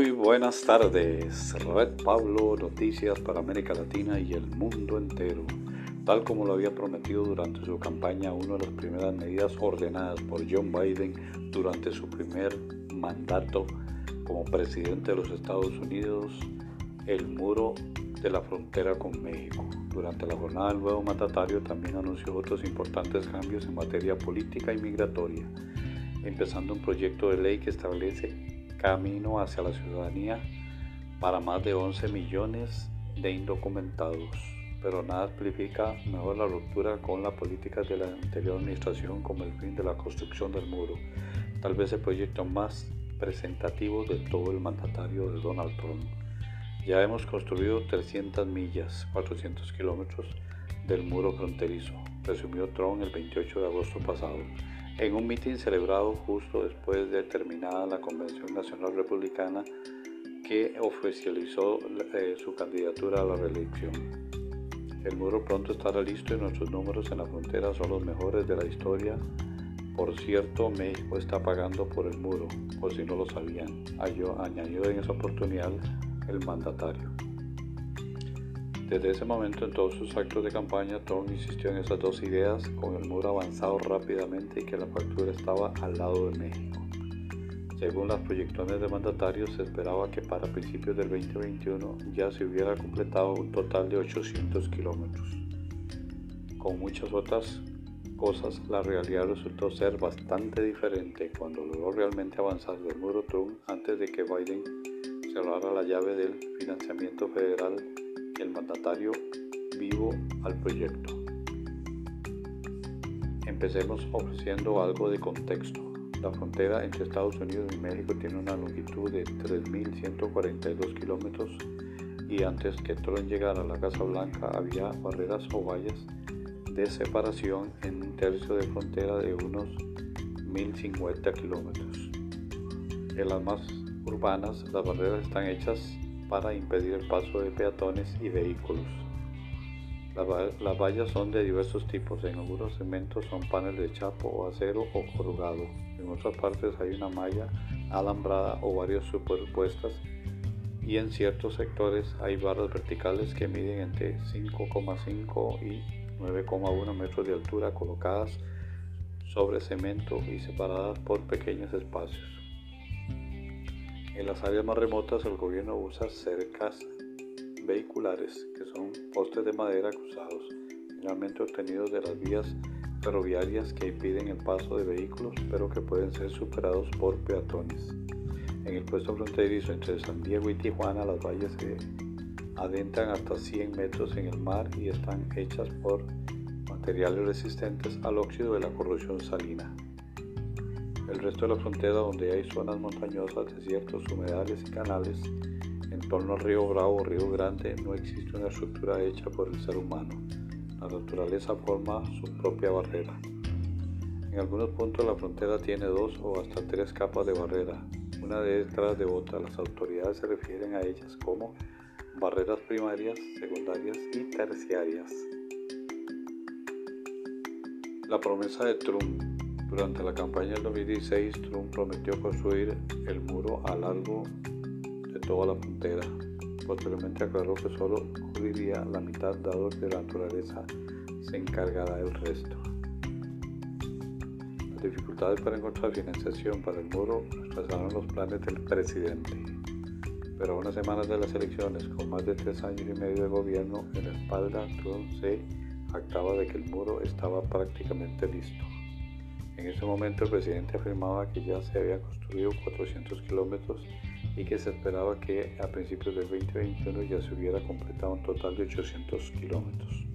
Muy buenas tardes, Red Pablo, noticias para América Latina y el mundo entero. Tal como lo había prometido durante su campaña, una de las primeras medidas ordenadas por John Biden durante su primer mandato como presidente de los Estados Unidos, el muro de la frontera con México. Durante la jornada del nuevo mandatario también anunció otros importantes cambios en materia política y migratoria, empezando un proyecto de ley que establece camino hacia la ciudadanía para más de 11 millones de indocumentados, pero nada explica mejor la ruptura con la política de la anterior administración como el fin de la construcción del muro, tal vez el proyecto más presentativo de todo el mandatario de Donald Trump. Ya hemos construido 300 millas, 400 kilómetros del muro fronterizo, resumió Trump el 28 de agosto pasado, en un mitin celebrado justo después de terminada la Convención Nacional Republicana que oficializó eh, su candidatura a la reelección. El muro pronto estará listo y nuestros números en la frontera son los mejores de la historia. Por cierto, México está pagando por el muro, por si no lo sabían, añadió en esa oportunidad el mandatario. Desde ese momento en todos sus actos de campaña, Trump insistió en esas dos ideas, con el muro avanzado rápidamente y que la factura estaba al lado de México. Según las proyecciones de mandatarios, se esperaba que para principios del 2021 ya se hubiera completado un total de 800 kilómetros. Con muchas otras cosas, la realidad resultó ser bastante diferente cuando logró realmente avanzar del muro Trump antes de que Biden cerrara la llave del financiamiento federal mandatario vivo al proyecto. Empecemos ofreciendo algo de contexto. La frontera entre Estados Unidos y México tiene una longitud de 3.142 kilómetros y antes que Trump llegara a la Casa Blanca había barreras o vallas de separación en un tercio de frontera de unos 1.050 kilómetros. En las más urbanas, las barreras están hechas para impedir el paso de peatones y vehículos. Las vallas son de diversos tipos, en algunos segmentos son paneles de chapo o acero o corrugado, en otras partes hay una malla alambrada o varias superpuestas y en ciertos sectores hay barras verticales que miden entre 5,5 y 9,1 metros de altura colocadas sobre cemento y separadas por pequeños espacios. En las áreas más remotas el gobierno usa cercas vehiculares, que son postes de madera cruzados, generalmente obtenidos de las vías ferroviarias que impiden el paso de vehículos, pero que pueden ser superados por peatones. En el puesto fronterizo entre San Diego y Tijuana, las vallas se adentran hasta 100 metros en el mar y están hechas por materiales resistentes al óxido de la corrosión salina. El resto de la frontera donde hay zonas montañosas, desiertos, humedales y canales, en torno al río Bravo o río Grande, no existe una estructura hecha por el ser humano. La naturaleza forma su propia barrera. En algunos puntos la frontera tiene dos o hasta tres capas de barrera, una de ellas de otra. Las autoridades se refieren a ellas como barreras primarias, secundarias y terciarias. La promesa de Trump durante la campaña del 2016, Trump prometió construir el muro a largo de toda la frontera. Posteriormente aclaró que solo cubriría la mitad dado que la naturaleza se encargará del resto. Las dificultades para encontrar financiación para el muro retrasaron los planes del presidente. Pero a unas semanas de las elecciones, con más de tres años y medio de gobierno en la espalda, Trump se actaba de que el muro estaba prácticamente listo. En ese momento el presidente afirmaba que ya se había construido 400 kilómetros y que se esperaba que a principios del 2021 ya se hubiera completado un total de 800 kilómetros.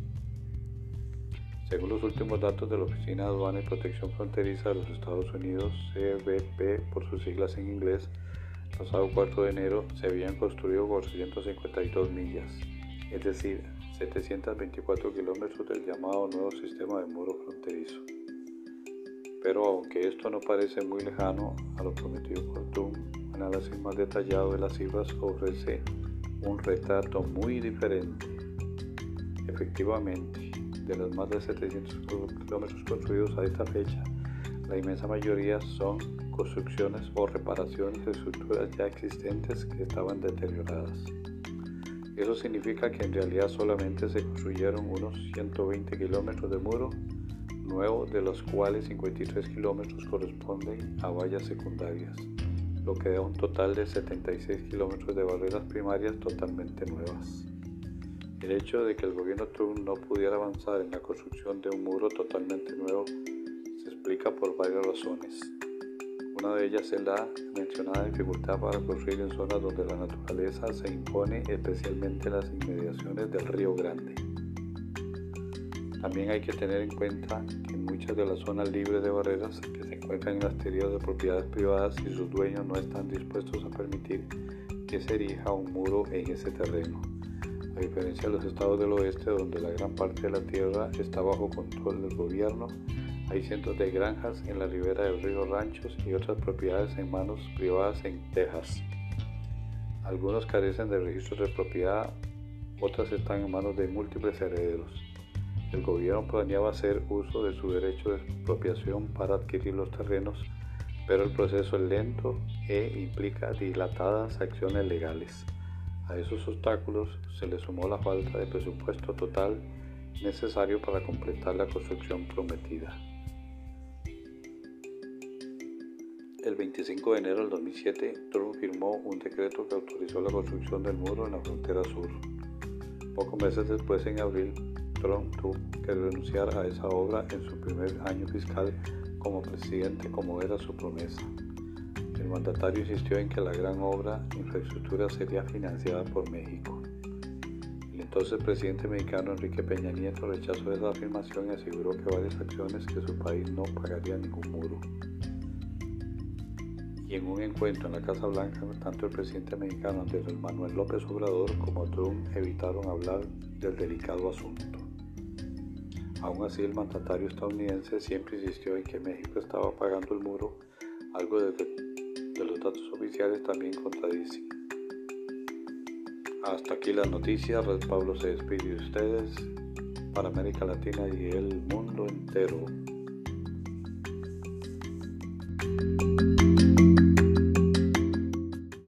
Según los últimos datos de la Oficina de Aduana y Protección Fronteriza de los Estados Unidos, CBP por sus siglas en inglés, pasado 4 de enero se habían construido 452 millas, es decir, 724 kilómetros del llamado nuevo sistema de muro fronterizo. Pero aunque esto no parece muy lejano a lo prometido por un análisis más detallado de las cifras ofrece un retrato muy diferente. Efectivamente, de los más de 700 kilómetros construidos a esta fecha, La inmensa mayoría son construcciones o reparaciones de estructuras ya existentes que estaban deterioradas. Eso significa que en realidad solamente se construyeron unos 120 kilómetros de muro nuevo, de los cuales 53 kilómetros corresponden a vallas secundarias, lo que da un total de 76 kilómetros de barreras primarias totalmente nuevas. El hecho de que el gobierno Trump no pudiera avanzar en la construcción de un muro totalmente nuevo se explica por varias razones. Una de ellas es la mencionada dificultad para construir en zonas donde la naturaleza se impone, especialmente en las inmediaciones del Río Grande. También hay que tener en cuenta que muchas de las zonas libres de barreras se encuentran en las de propiedades privadas y sus dueños no están dispuestos a permitir que se erija un muro en ese terreno. A diferencia de los estados del oeste, donde la gran parte de la tierra está bajo control del gobierno, hay cientos de granjas en la ribera del río Ranchos y otras propiedades en manos privadas en Texas. Algunos carecen de registros de propiedad, otras están en manos de múltiples herederos. El gobierno planeaba hacer uso de su derecho de expropiación para adquirir los terrenos, pero el proceso es lento e implica dilatadas acciones legales. A esos obstáculos se le sumó la falta de presupuesto total necesario para completar la construcción prometida. El 25 de enero del 2007, Trump firmó un decreto que autorizó la construcción del muro en la frontera sur. Pocos meses después, en abril, Trump tuvo que renunciar a esa obra en su primer año fiscal como presidente, como era su promesa. El mandatario insistió en que la gran obra infraestructura sería financiada por México. El entonces presidente mexicano Enrique Peña Nieto rechazó esa afirmación y aseguró que varias acciones que su país no pagaría ningún muro. Y en un encuentro en la Casa Blanca, tanto el presidente mexicano Andrés Manuel López Obrador como Trump evitaron hablar del delicado asunto. Aún así, el mandatario estadounidense siempre insistió en que México estaba pagando el muro, algo de de los datos oficiales también contradicen. Hasta aquí las noticias. Red Pablo se despide de ustedes para América Latina y el mundo entero.